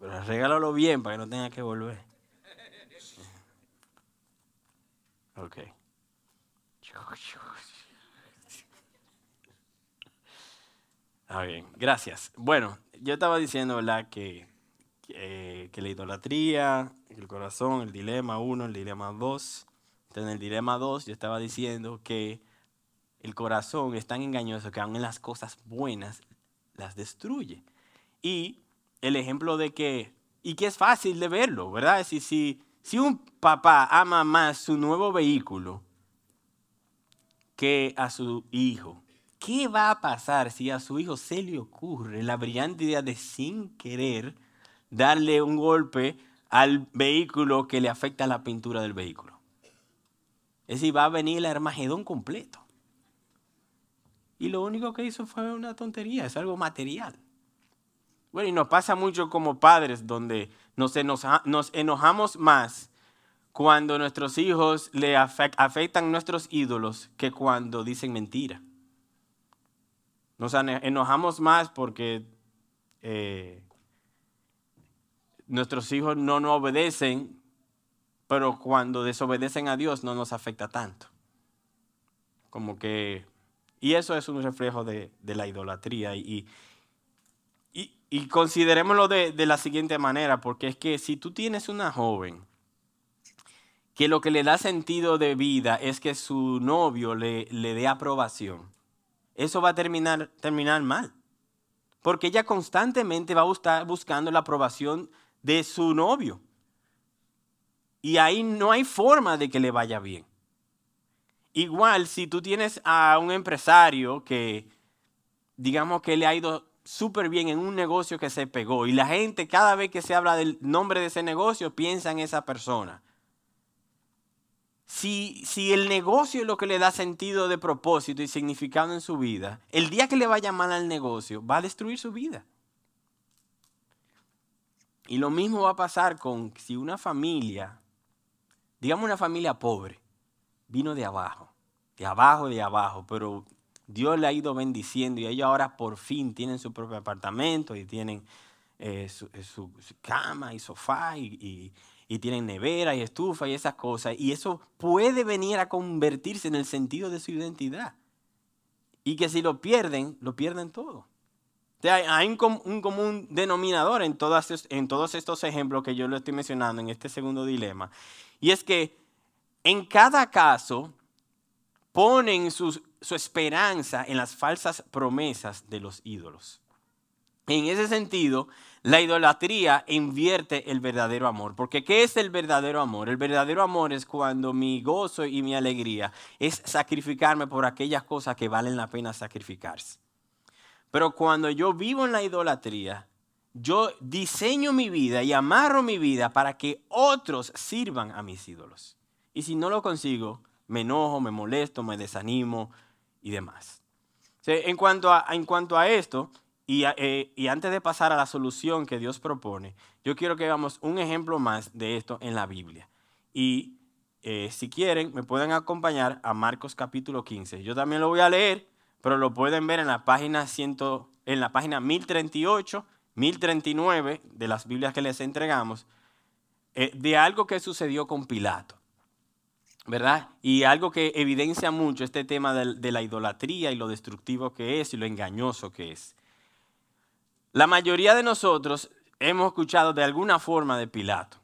Pero regálalo bien para que no tenga que volver. Ok. Ah, bien, gracias. Bueno, yo estaba diciendo, ¿verdad? Que, que, la idolatría, el corazón, el dilema 1, el dilema 2. Entonces, en el dilema 2 yo estaba diciendo que el corazón es tan engañoso que aún en las cosas buenas las destruye. Y el ejemplo de que, y que es fácil de verlo, ¿verdad? Si, si, si un papá ama más su nuevo vehículo que a su hijo, ¿Qué va a pasar si a su hijo se le ocurre la brillante idea de sin querer darle un golpe al vehículo que le afecta la pintura del vehículo? Es decir, va a venir el Armagedón completo. Y lo único que hizo fue una tontería, es algo material. Bueno, y nos pasa mucho como padres, donde nos, nos enojamos más cuando nuestros hijos le afectan nuestros ídolos que cuando dicen mentira. Nos enojamos más porque eh, nuestros hijos no nos obedecen, pero cuando desobedecen a Dios no nos afecta tanto. Como que, y eso es un reflejo de, la idolatría. Y, y, considerémoslo de, de la siguiente manera, porque es que si tú tienes una joven que lo que le da sentido de vida es que su novio le, le dé aprobación, eso va a terminar, terminar mal. Porque ella constantemente va a estar buscando la aprobación de su novio. Y ahí no hay forma de que le vaya bien. Igual si tú tienes a un empresario que, digamos que le ha ido súper bien en un negocio que se pegó y la gente cada vez que se habla del nombre de ese negocio piensa en esa persona. Si, si, el negocio es lo que le da sentido de propósito y significado en su vida, el día que le vaya mal al negocio va a destruir su vida. Y lo mismo va a pasar con si una familia, digamos una familia pobre, vino de abajo, de abajo, de abajo, pero Dios le ha ido bendiciendo y ellos ahora por fin tienen su propio apartamento y tienen eh, eh, su, cama y sofá y, y, tienen nevera y estufa y esas cosas. Y eso puede venir a convertirse en el sentido de su identidad. Y que si lo pierden, lo pierden todo. Hay un, común denominador en, en todos estos ejemplos que yo le estoy mencionando en este segundo dilema. Y es que en cada caso ponen su esperanza en las falsas promesas de los ídolos. En ese sentido, la idolatría invierte el verdadero amor. Porque ¿qué es el verdadero amor? El verdadero amor es cuando mi gozo y mi alegría es sacrificarme por aquellas cosas que valen la pena sacrificarse. Pero cuando yo vivo en la idolatría, yo diseño mi vida y amarro mi vida para que otros sirvan a mis ídolos. Y si no lo consigo, me enojo, me molesto, me desanimo, y demás. En cuanto a, en cuanto a esto, eh, y, antes de pasar a la solución que Dios propone, yo quiero que veamos un ejemplo más de esto en la Biblia. Y eh, si quieren, me pueden acompañar a Marcos capítulo 15. Yo también lo voy a leer, pero lo pueden ver en la página, ciento, en la página 1038, 1039 de las Biblias que les entregamos, eh, de algo que sucedió con Pilato. ¿Verdad? Y algo que evidencia mucho este tema de, la idolatría y lo destructivo que es y lo engañoso que es. La mayoría de nosotros hemos escuchado de alguna forma de Pilato,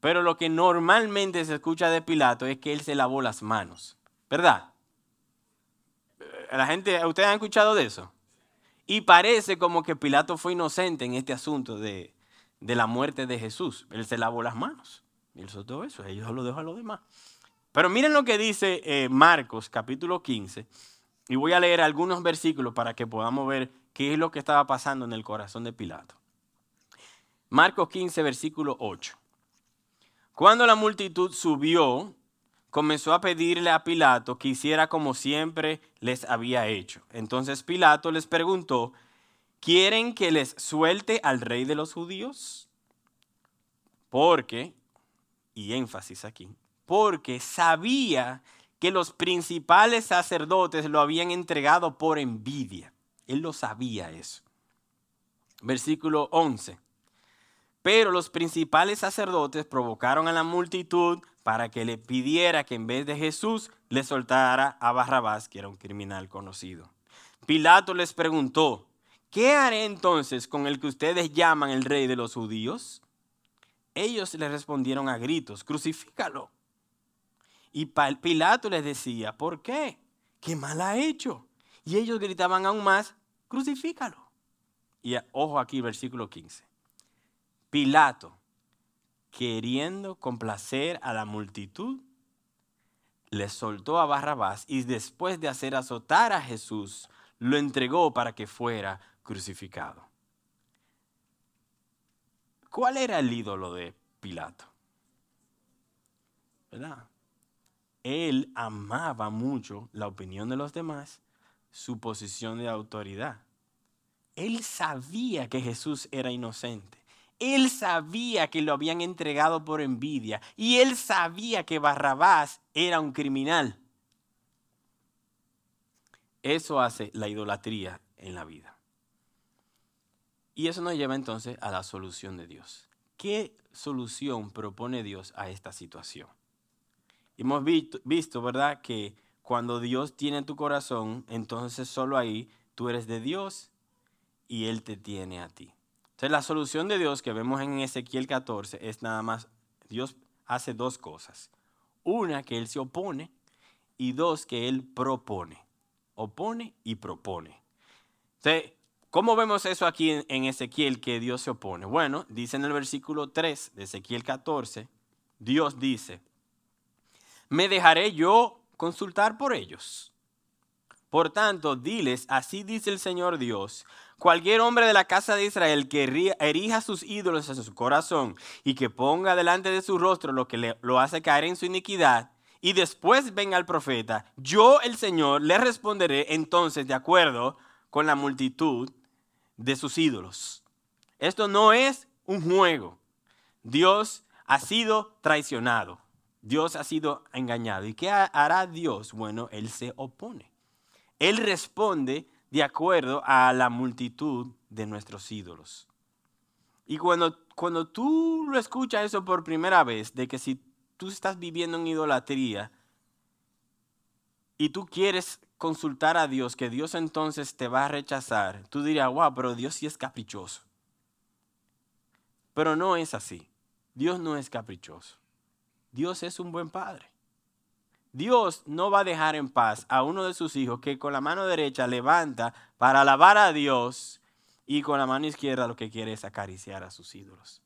pero lo que normalmente se escucha de Pilato es que él se lavó las manos, ¿verdad? La gente, ¿ustedes han escuchado de eso? Y parece como que Pilato fue inocente en este asunto de, la muerte de Jesús. Él se lavó las manos. Y él todo eso, ellos lo dejó a los demás. Pero miren lo que dice eh, Marcos capítulo 15. Y voy a leer algunos versículos para que podamos ver qué es lo que estaba pasando en el corazón de Pilato. Marcos 15, versículo 8. Cuando la multitud subió, comenzó a pedirle a Pilato que hiciera como siempre les había hecho. Entonces Pilato les preguntó, ¿quieren que les suelte al rey de los judíos? Porque, y énfasis aquí, porque sabía que los principales sacerdotes lo habían entregado por envidia. Él lo sabía eso. Versículo 11. Pero los principales sacerdotes provocaron a la multitud para que le pidiera que en vez de Jesús le soltara a Barrabás, que era un criminal conocido. Pilato les preguntó, ¿qué haré entonces con el que ustedes llaman el rey de los judíos? Ellos le respondieron a gritos, crucifícalo. Y Pilato les decía, ¿por qué? ¿Qué mal ha hecho? Y ellos gritaban aún más, crucifícalo. Y ojo aquí, versículo 15. Pilato, queriendo complacer a la multitud, le soltó a Barrabás y después de hacer azotar a Jesús, lo entregó para que fuera crucificado. ¿Cuál era el ídolo de Pilato? ¿Verdad? Él amaba mucho la opinión de los demás, su posición de autoridad. Él sabía que Jesús era inocente. Él sabía que lo habían entregado por envidia. Y él sabía que Barrabás era un criminal. Eso hace la idolatría en la vida. Y eso nos lleva entonces a la solución de Dios. ¿Qué solución propone Dios a esta situación? Hemos visto, ¿verdad? Que cuando Dios tiene tu corazón, entonces solo ahí tú eres de Dios y Él te tiene a ti. Entonces la solución de Dios que vemos en Ezequiel 14 es nada más, Dios hace dos cosas. Una, que Él se opone y dos, que Él propone. Opone y propone. Entonces, ¿Cómo vemos eso aquí en, Ezequiel que Dios se opone? Bueno, dice en el versículo 3 de Ezequiel 14, Dios dice, me dejaré yo consultar por ellos. Por tanto, diles, así dice el Señor Dios, cualquier hombre de la casa de Israel que erija sus ídolos en su corazón y que ponga delante de su rostro lo que le, lo hace caer en su iniquidad, y después venga el profeta, yo el Señor le responderé entonces de acuerdo con la multitud de sus ídolos. Esto no es un juego. Dios ha sido traicionado. Dios ha sido engañado. ¿Y qué hará Dios? Bueno, Él se opone. Él responde de acuerdo a la multitud de nuestros ídolos. Y cuando, cuando tú lo escuchas eso por primera vez, de que si tú estás viviendo en idolatría y tú quieres consultar a Dios, que Dios entonces te va a rechazar, tú dirías, wow, pero Dios sí es caprichoso. Pero no es así. Dios no es caprichoso. Dios es un buen padre. Dios no va a dejar en paz a uno de sus hijos que con la mano derecha levanta para alabar a Dios y con la mano izquierda lo que quiere es acariciar a sus ídolos.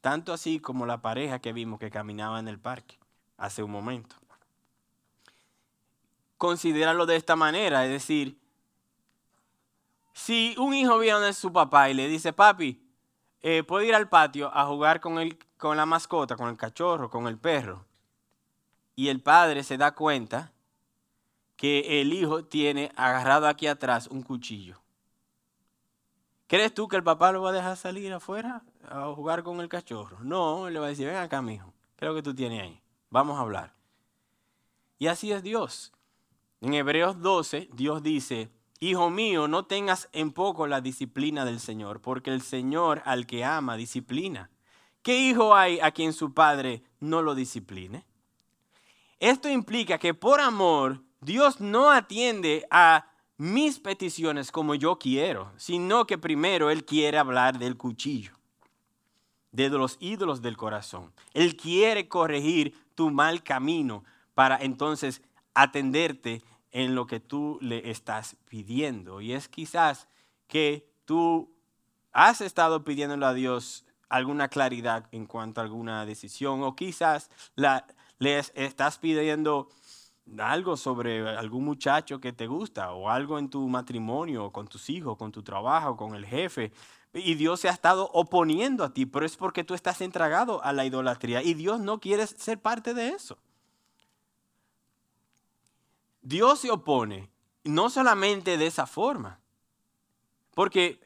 Tanto así como la pareja que vimos que caminaba en el parque hace un momento considéralo de esta manera, es decir, si un hijo viene de su papá y le dice, papi, eh, puedo ir al patio a jugar con, el, con la mascota, con el cachorro, con el perro, y el padre se da cuenta que el hijo tiene agarrado aquí atrás un cuchillo. ¿Crees tú que el papá lo va a dejar salir afuera a jugar con el cachorro? No, él le va a decir, ven acá, mijo, ¿qué es lo que tú tienes ahí? Vamos a hablar. Y así es Dios. En Hebreos 12, Dios dice, Hijo mío, no tengas en poco la disciplina del Señor, porque el Señor al que ama disciplina. ¿Qué hijo hay a quien su padre no lo discipline? Esto implica que por amor Dios no atiende a mis peticiones como yo quiero, sino que primero Él quiere hablar del cuchillo, de los ídolos del corazón. Él quiere corregir tu mal camino para entonces atenderte en lo que tú le estás pidiendo. Y es quizás que tú has estado pidiéndole a Dios alguna claridad en cuanto a alguna decisión o quizás la, le estás pidiendo algo sobre algún muchacho que te gusta o algo en tu matrimonio, con tus hijos, con tu trabajo, con el jefe. Y Dios se ha estado oponiendo a ti, pero es porque tú estás entregado a la idolatría y Dios no quiere ser parte de eso. Dios se opone, no solamente de esa forma, porque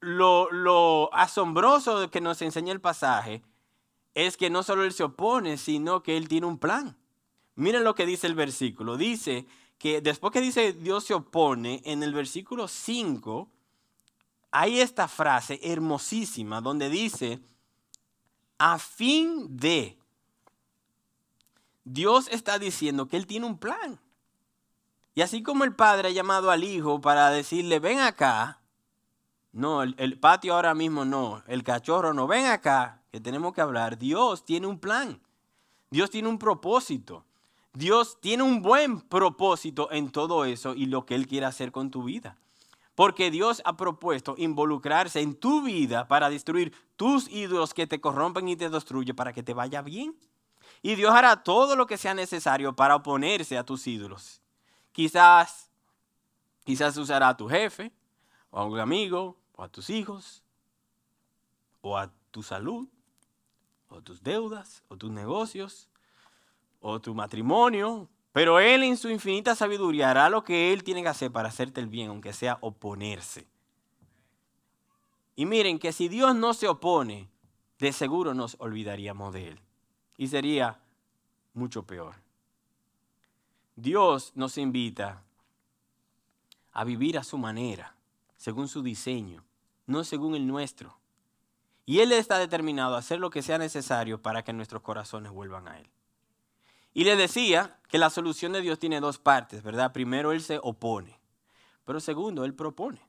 lo, asombroso que nos enseña el pasaje es que no solo Él se opone, sino que Él tiene un plan. Miren lo que dice el versículo. Dice que después que dice Dios se opone, en el versículo 5 hay esta frase hermosísima donde dice, a fin de, Dios está diciendo que Él tiene un plan. Y así como el padre ha llamado al hijo para decirle, ven acá, no, el, patio ahora mismo no, el cachorro no, ven acá, que tenemos que hablar. Dios tiene un plan, Dios tiene un propósito, Dios tiene un buen propósito en todo eso y lo que Él quiere hacer con tu vida. Porque Dios ha propuesto involucrarse en tu vida para destruir tus ídolos que te corrompen y te destruyen para que te vaya bien. Y Dios hará todo lo que sea necesario para oponerse a tus ídolos. Quizás, quizás usará a tu jefe, o a un amigo, o a tus hijos, o a tu salud, o tus deudas, o tus negocios, o tu matrimonio. Pero Él en su infinita sabiduría hará lo que Él tiene que hacer para hacerte el bien, aunque sea oponerse. Y miren que si Dios no se opone, de seguro nos olvidaríamos de Él. Y sería mucho peor. Dios nos invita a vivir a su manera, según su diseño, no según el nuestro. Y Él está determinado a hacer lo que sea necesario para que nuestros corazones vuelvan a Él. Y le decía que la solución de Dios tiene dos partes, ¿verdad? Primero, Él se opone, pero segundo, Él propone.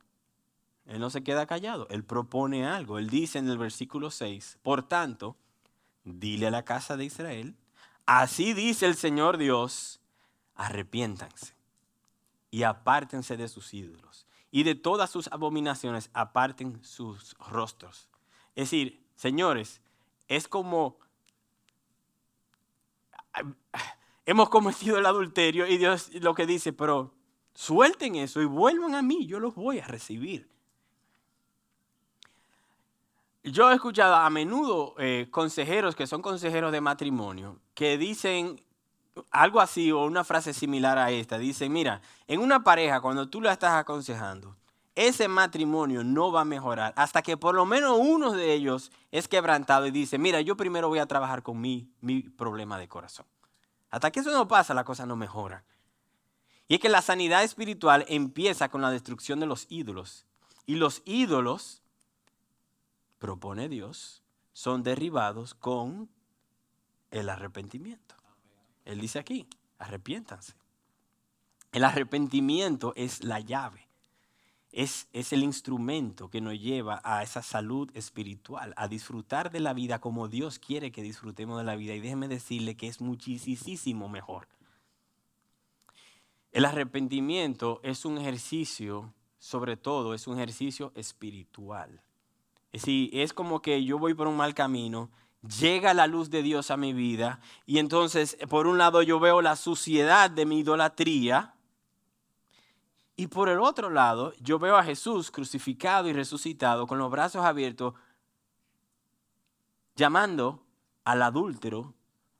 Él no se queda callado, Él propone algo. Él dice en el versículo 6, por tanto, dile a la casa de Israel, así dice el Señor Dios, arrepiéntanse y apártense de sus ídolos y de todas sus abominaciones aparten sus rostros. Es decir, señores, es como hemos cometido el adulterio y Dios lo que dice, pero suelten eso y vuelvan a mí, yo los voy a recibir. Yo he escuchado a menudo eh, consejeros que son consejeros de matrimonio que dicen algo así o una frase similar a esta. Dicen, mira, en una pareja cuando tú la estás aconsejando, ese matrimonio no va a mejorar hasta que por lo menos uno de ellos es quebrantado y dice, mira, yo primero voy a trabajar con mi, mi problema de corazón. Hasta que eso no pasa, la cosa no mejora. Y es que la sanidad espiritual empieza con la destrucción de los ídolos. Y los ídolos propone Dios, son derribados con el arrepentimiento. Él dice aquí, arrepiéntanse. El arrepentimiento es la llave, es, es el instrumento que nos lleva a esa salud espiritual, a disfrutar de la vida como Dios quiere que disfrutemos de la vida. Y déjeme decirle que es muchísimo mejor. El arrepentimiento es un ejercicio, sobre todo, es un ejercicio espiritual. Es es como que yo voy por un mal camino, llega la luz de Dios a mi vida y entonces por un lado yo veo la suciedad de mi idolatría y por el otro lado yo veo a Jesús crucificado y resucitado con los brazos abiertos llamando al adúltero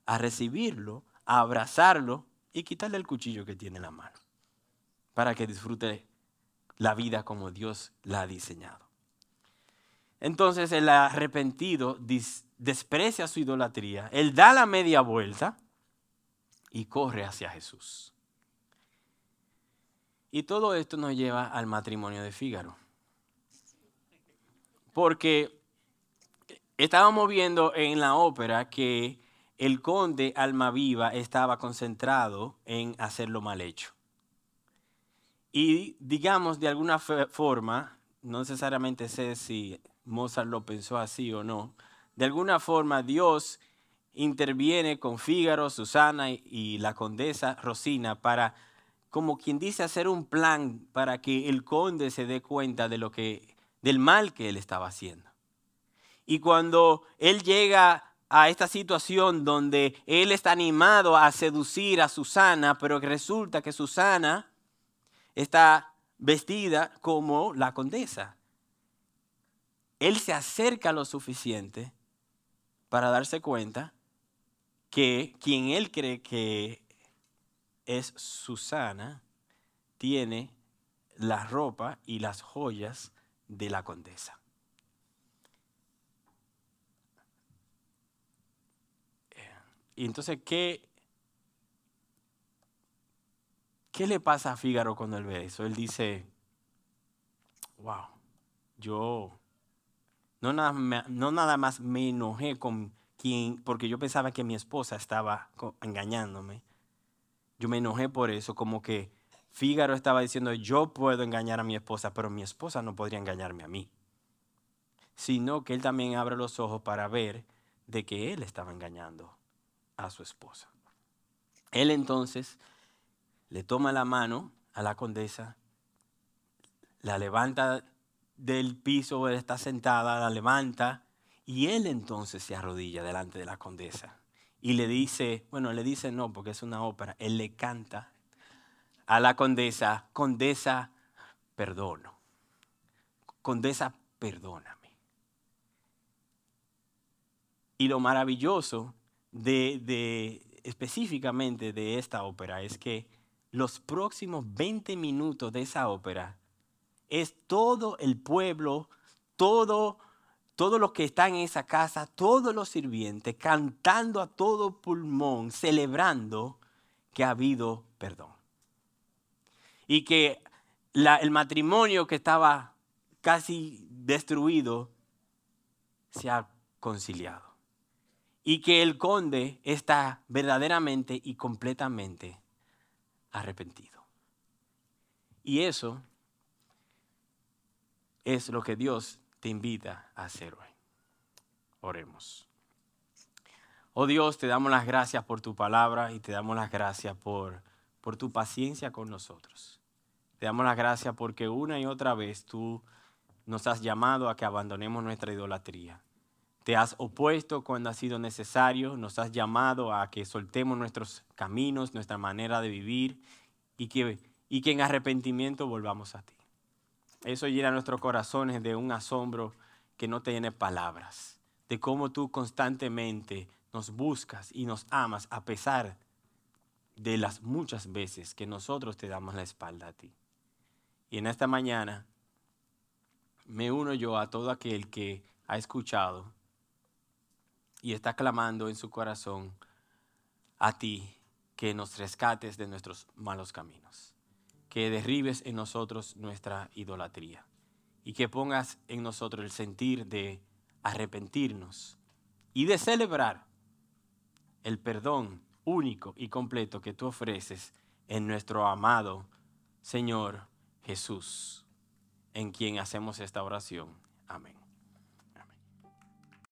a recibirlo, a abrazarlo y quitarle el cuchillo que tiene en la mano para que disfrute la vida como Dios la ha diseñado. Entonces el arrepentido desprecia su idolatría, él da la media vuelta y corre hacia Jesús. Y todo esto nos lleva al matrimonio de Fígaro. Porque estábamos viendo en la ópera que el conde Almaviva estaba concentrado en hacerlo mal hecho. Y digamos, de alguna forma, no necesariamente sé si Mozart lo pensó así o no, de alguna forma Dios interviene con Fígaro, Susana y, la condesa Rosina para, como quien dice, hacer un plan para que el conde se dé cuenta de lo que, del mal que él estaba haciendo. Y cuando él llega a esta situación donde él está animado a seducir a Susana, pero que resulta que Susana está vestida como la condesa él se acerca lo suficiente para darse cuenta que quien él cree que es Susana tiene la ropa y las joyas de la condesa. Y entonces, ¿qué, ¿qué le pasa a Fígaro cuando él ve eso? Él dice, wow, yo no nada, más me enojé con quien, porque yo pensaba que mi esposa estaba engañándome. Yo me enojé por eso, como que Fígaro estaba diciendo, yo puedo engañar a mi esposa, pero mi esposa no podría engañarme a mí. Sino que él también abre los ojos para ver de que él estaba engañando a su esposa. Él entonces le toma la mano a la condesa, la levanta del piso, donde está sentada, la levanta y él entonces se arrodilla delante de la condesa y le dice, bueno, le dice no porque es una ópera, él le canta a la condesa, condesa, perdono, condesa, perdóname. Y lo maravilloso de, de específicamente de esta ópera es que los próximos 20 minutos de esa ópera es todo el pueblo, todo, todo lo que está en esa casa, todos los sirvientes, cantando a todo pulmón, celebrando que ha habido perdón. Y que el matrimonio que estaba casi destruido se ha conciliado. Y que el conde está verdaderamente y completamente arrepentido. Y eso es lo que Dios te invita a hacer hoy. Oremos. Oh Dios, te damos las gracias por tu palabra y te damos las gracias por, por tu paciencia con nosotros. Te damos las gracias porque una y otra vez tú nos has llamado a que abandonemos nuestra idolatría. Te has opuesto cuando ha sido necesario, nos has llamado a que soltemos nuestros caminos, nuestra manera de vivir y que, y que en arrepentimiento volvamos a ti. Eso llena nuestros corazones de un asombro que no tiene palabras, de cómo tú constantemente nos buscas y nos amas a pesar de las muchas veces que nosotros te damos la espalda a ti. Y en esta mañana me uno yo a todo aquel que ha escuchado y está clamando en su corazón a ti que nos rescates de nuestros malos caminos, que derribes en nosotros nuestra idolatría y que pongas en nosotros el sentir de arrepentirnos y de celebrar el perdón único y completo que tú ofreces en nuestro amado Señor Jesús, en quien hacemos esta oración. Amén.